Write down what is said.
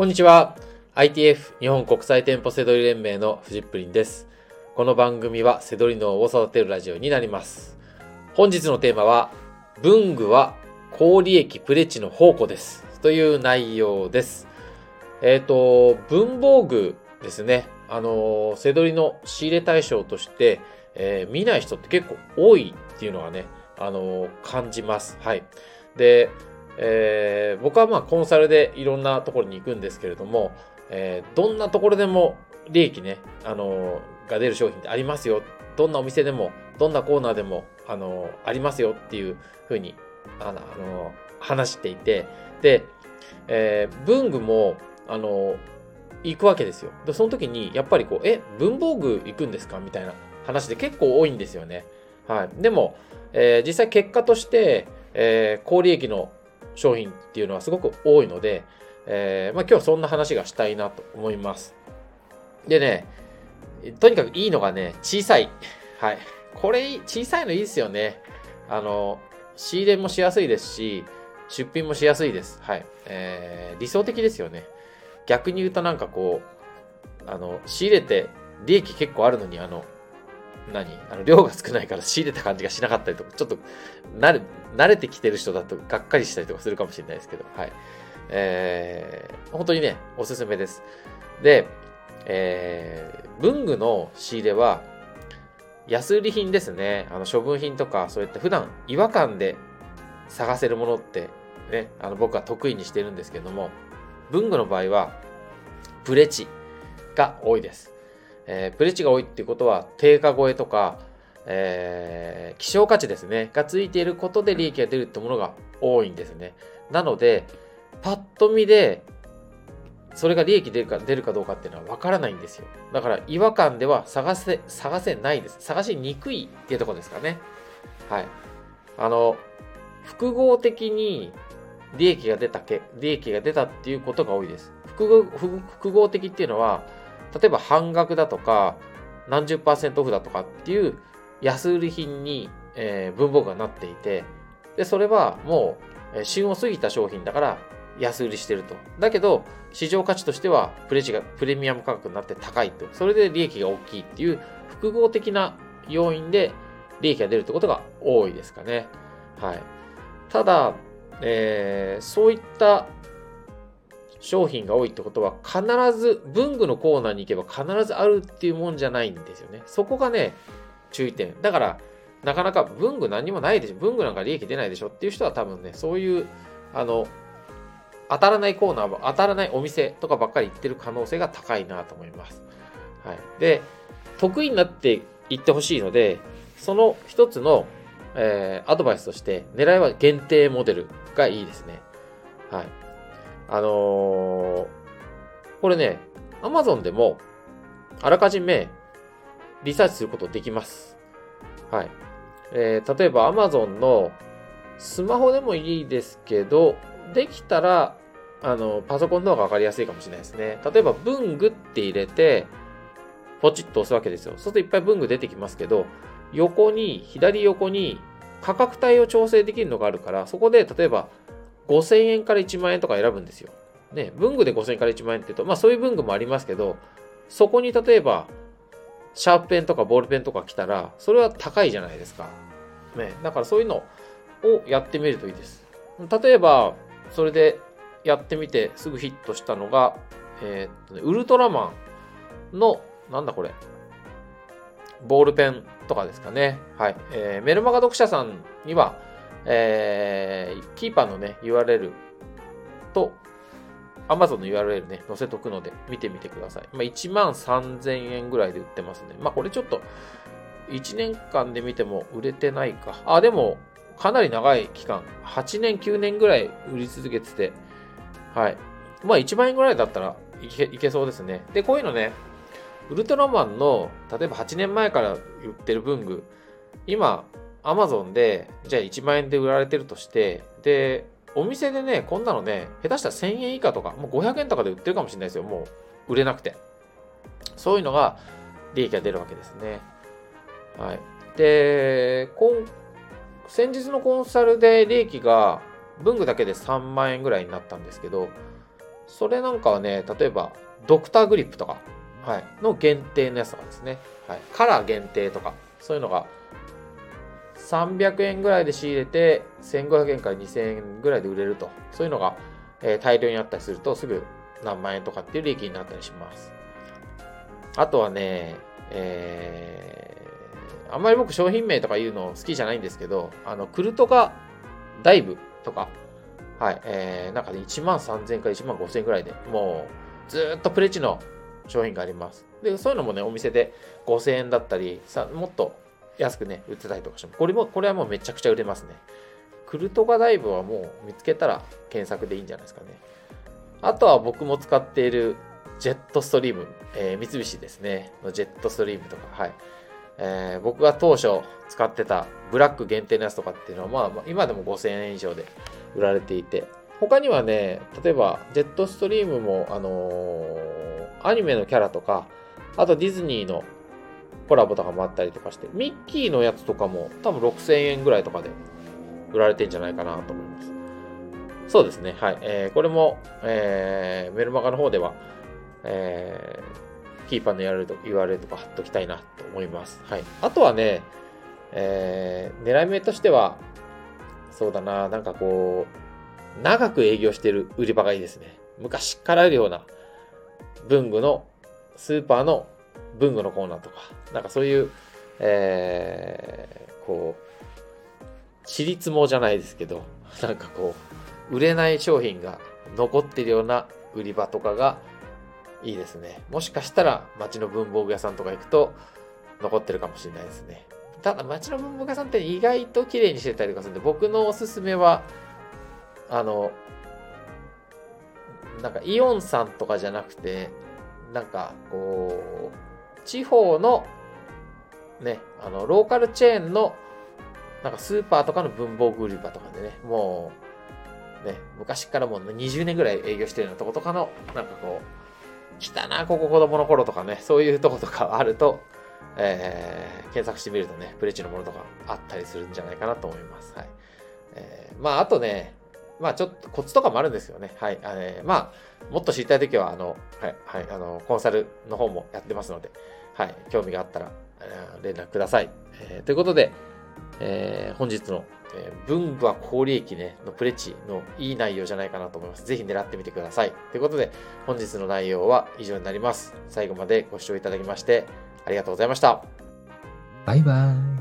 こんにちは。ITF 日本国際店舗セドリ連盟のフジップリンです。この番組はセドリ脳を育てるラジオになります。本日のテーマは、文具は高利益プレチの宝庫です。という内容です。えっ、と、文房具ですね。あの、セドリの仕入れ対象として、えー見ない人って結構多いっていうのがね、あの、感じます。はい。で、えー僕はまあコンサルでいろんなところに行くんですけれども、えーどんなところでも利益ね、あのが出る商品ってありますよ。どんなお店でも、どんなコーナーでも、あのありますよっていうふうに、あの、あの話していて、で、えー文具も、あの行くわけですよ。で、その時に、やっぱりこう、え、文房具行くんですか？みたいな話で結構多いんですよね。はい。でも、えー実際結果として、えー高利益の商品っていうのはすごく多いので、えーまあ、今日はそんな話がしたいなと思います。でね、とにかくいいのがね、小さい。はい。これ、小さいのいいですよね。あの、仕入れもしやすいですし、出品もしやすいです。はい。えー理想的ですよね。逆に言うとなんかこう、あの、仕入れて利益結構あるのに、あの、何？あの量が少ないから仕入れた感じがしなかったりとか、ちょっと慣れ慣れてきてる人だとがっかりしたりとかするかもしれないですけど、はい。えー本当にね、おすすめです。で、えー文具の仕入れは、安売り品ですね。あの処分品とか、そういった普段違和感で探せるものって、ね、あの僕は得意にしてるんですけども、文具の場合は、プレチが多いです。えープレチが多いっていうことは、定価超えとか、えー希少価値ですね、がついていることで利益が出るってものが多いんですね。なので、パッと見で、それが利益出るか出るかどうかっていうのは分からないんですよ。だから違和感では探せ、探せないです。探しにくいっていうとこですかね。はい。あの、複合的に利益が出たけ、利益が出たっていうことが多いです。複合複合的っていうのは、例えば半額だとか、何十パーセントオフだとかっていう安売り品に、えー文房具がなっていて、で、それはもう、旬を過ぎた商品だから安売りしてると。だけど、市場価値としてはプレチがプレミアム価格になって高いと。それで利益が大きいっていう複合的な要因で利益が出るってことが多いですかね。はい。ただ、えーそういった商品が多いってことは必ず文具のコーナーに行けば必ずあるっていうもんじゃないんですよね。そこがね、注意点。だから、なかなか文具何もないでしょ。文具なんか利益出ないでしょっていう人は多分ね、そういう、あの、当たらないコーナー、当たらないお店とかばっかり行ってる可能性が高いなと思います。はい。で、得意になっていってほしいので、その一つの、えーアドバイスとして、狙いは限定モデルがいいですね。はい。あのーこれね、Amazon でも、あらかじめリサーチすることできます。はい。えー例えば Amazon のスマホでもいいですけど、できたら、あの、パソコンの方がわかりやすいかもしれないですね。例えば文具って入れて、ポチッと押すわけですよ。そうするといっぱい文具出てきますけど、横に、左横に価格帯を調整できるのがあるから、そこで例えば5000円から1万円とか選ぶんですよ。ね、文具で5000円から1万円って言うと、まあそういう文具もありますけど、そこに例えば、シャープペンとかボールペンとか来たら、それは高いじゃないですか。ね、だからそういうのをやってみるといいです。例えば、それでやってみてすぐヒットしたのが、えーっとねウルトラマンの、なんだこれ、ボールペンとかですかね。はい。えーメルマガ読者さんには、えーキーパーのね、URL と、Amazon の URL ね、載せとくので、見てみてください。まあ、1万3000円ぐらいで売ってますね。まあ、これちょっと、1年間で見ても売れてないか。あ、でも、かなり長い期間、8年、9年ぐらい売り続けてて、はい。まあ、1万円ぐらいだったらいけいけそうですね。で、こういうのね、ウルトラマンの、例えば8年前から売ってる文具、今、アマゾンで、じゃあ1万円で売られてるとして、で、お店でね、こんなのね、下手したら1000円以下とか、もう500円とかで売ってるかもしれないですよ。もう、売れなくて。そういうのが、利益が出るわけですね。はい。で、今、先日のコンサルで利益が、文具だけで3万円ぐらいになったんですけど、それなんかはね、例えば、ドクターグリップとか、はい、の限定のやつとかですね。はい、カラー限定とか、そういうのが、300円ぐらいで仕入れて、1500円から2000円ぐらいで売れると。そういうのが、え、大量にあったりすると、すぐ何万円とかっていう利益になったりします。あとはね、えー、あんまり僕商品名とか言うの好きじゃないんですけど、あの、クルトガダイブとか、はい、えー、なんかね、1万3000から1万5000ぐらいで、もう、ずっとプレチの商品があります。で、そういうのもね、お店で5000円だったり、さもっと安くね、売ってたりとかしても、これも、これはもうめちゃくちゃ売れますね。クルトガダイブはもう見つけたら検索でいいんじゃないですかね。あとは僕も使っているジェットストリーム、えー、三菱ですね、のジェットストリームとか、はい。えー、僕が当初使ってたブラック限定のやつとかっていうのは、まあ、今でも5000円以上で売られていて、他にはね、例えば、ジェットストリームも、あのー、アニメのキャラとか、あとディズニーのコラボとかもあったりとかして、ミッキーのやつとかも多分6000円ぐらいとかで売られてんじゃないかなと思います。そうですね。はい。えー、これも、えー、メルマガの方では、えー、キーパーの URL と URL とか貼っときたいなと思います。はい。あとはね、えー、狙い目としては、そうだな、なんかこう、長く営業してる売り場がいいですね。昔からあるような文具の、スーパーの文具のコーナーとか、なんかそういう、えー、こう、私立もじゃないですけど、なんかこう、売れない商品が残ってるような売り場とかがいいですね。もしかしたら街の文房具屋さんとか行くと残ってるかもしれないですね。ただ街の文房具屋さんって意外と綺麗にしてたりとかするんで、僕のおすすめは、あの、なんかイオンさんとかじゃなくて、なんかこう、地方のね、あの、ローカルチェーンの、なんかスーパーとかの文房具売り場とかでね、もう、ね、昔からもう20年ぐらい営業してるようなとことかの、なんかこう、来たな、ここ子供の頃とかね、そういうとことかあると、えー、検索してみるとね、プレチのものとかあったりするんじゃないかなと思います。はい。えー、まあ、あとね、まあ、ちょっとコツとかもあるんですよね。はい。あのまあ、もっと知りたいときは、あの、はい、はい、あの、コンサルの方もやってますので、はい、興味があったら、連絡ください。えー、ということで、えー、本日の、えー、文具は高利益ね、のプレッチのいい内容じゃないかなと思います。ぜひ狙ってみてください。ということで、本日の内容は以上になります。最後までご視聴いただきまして、ありがとうございました。バイバーイ。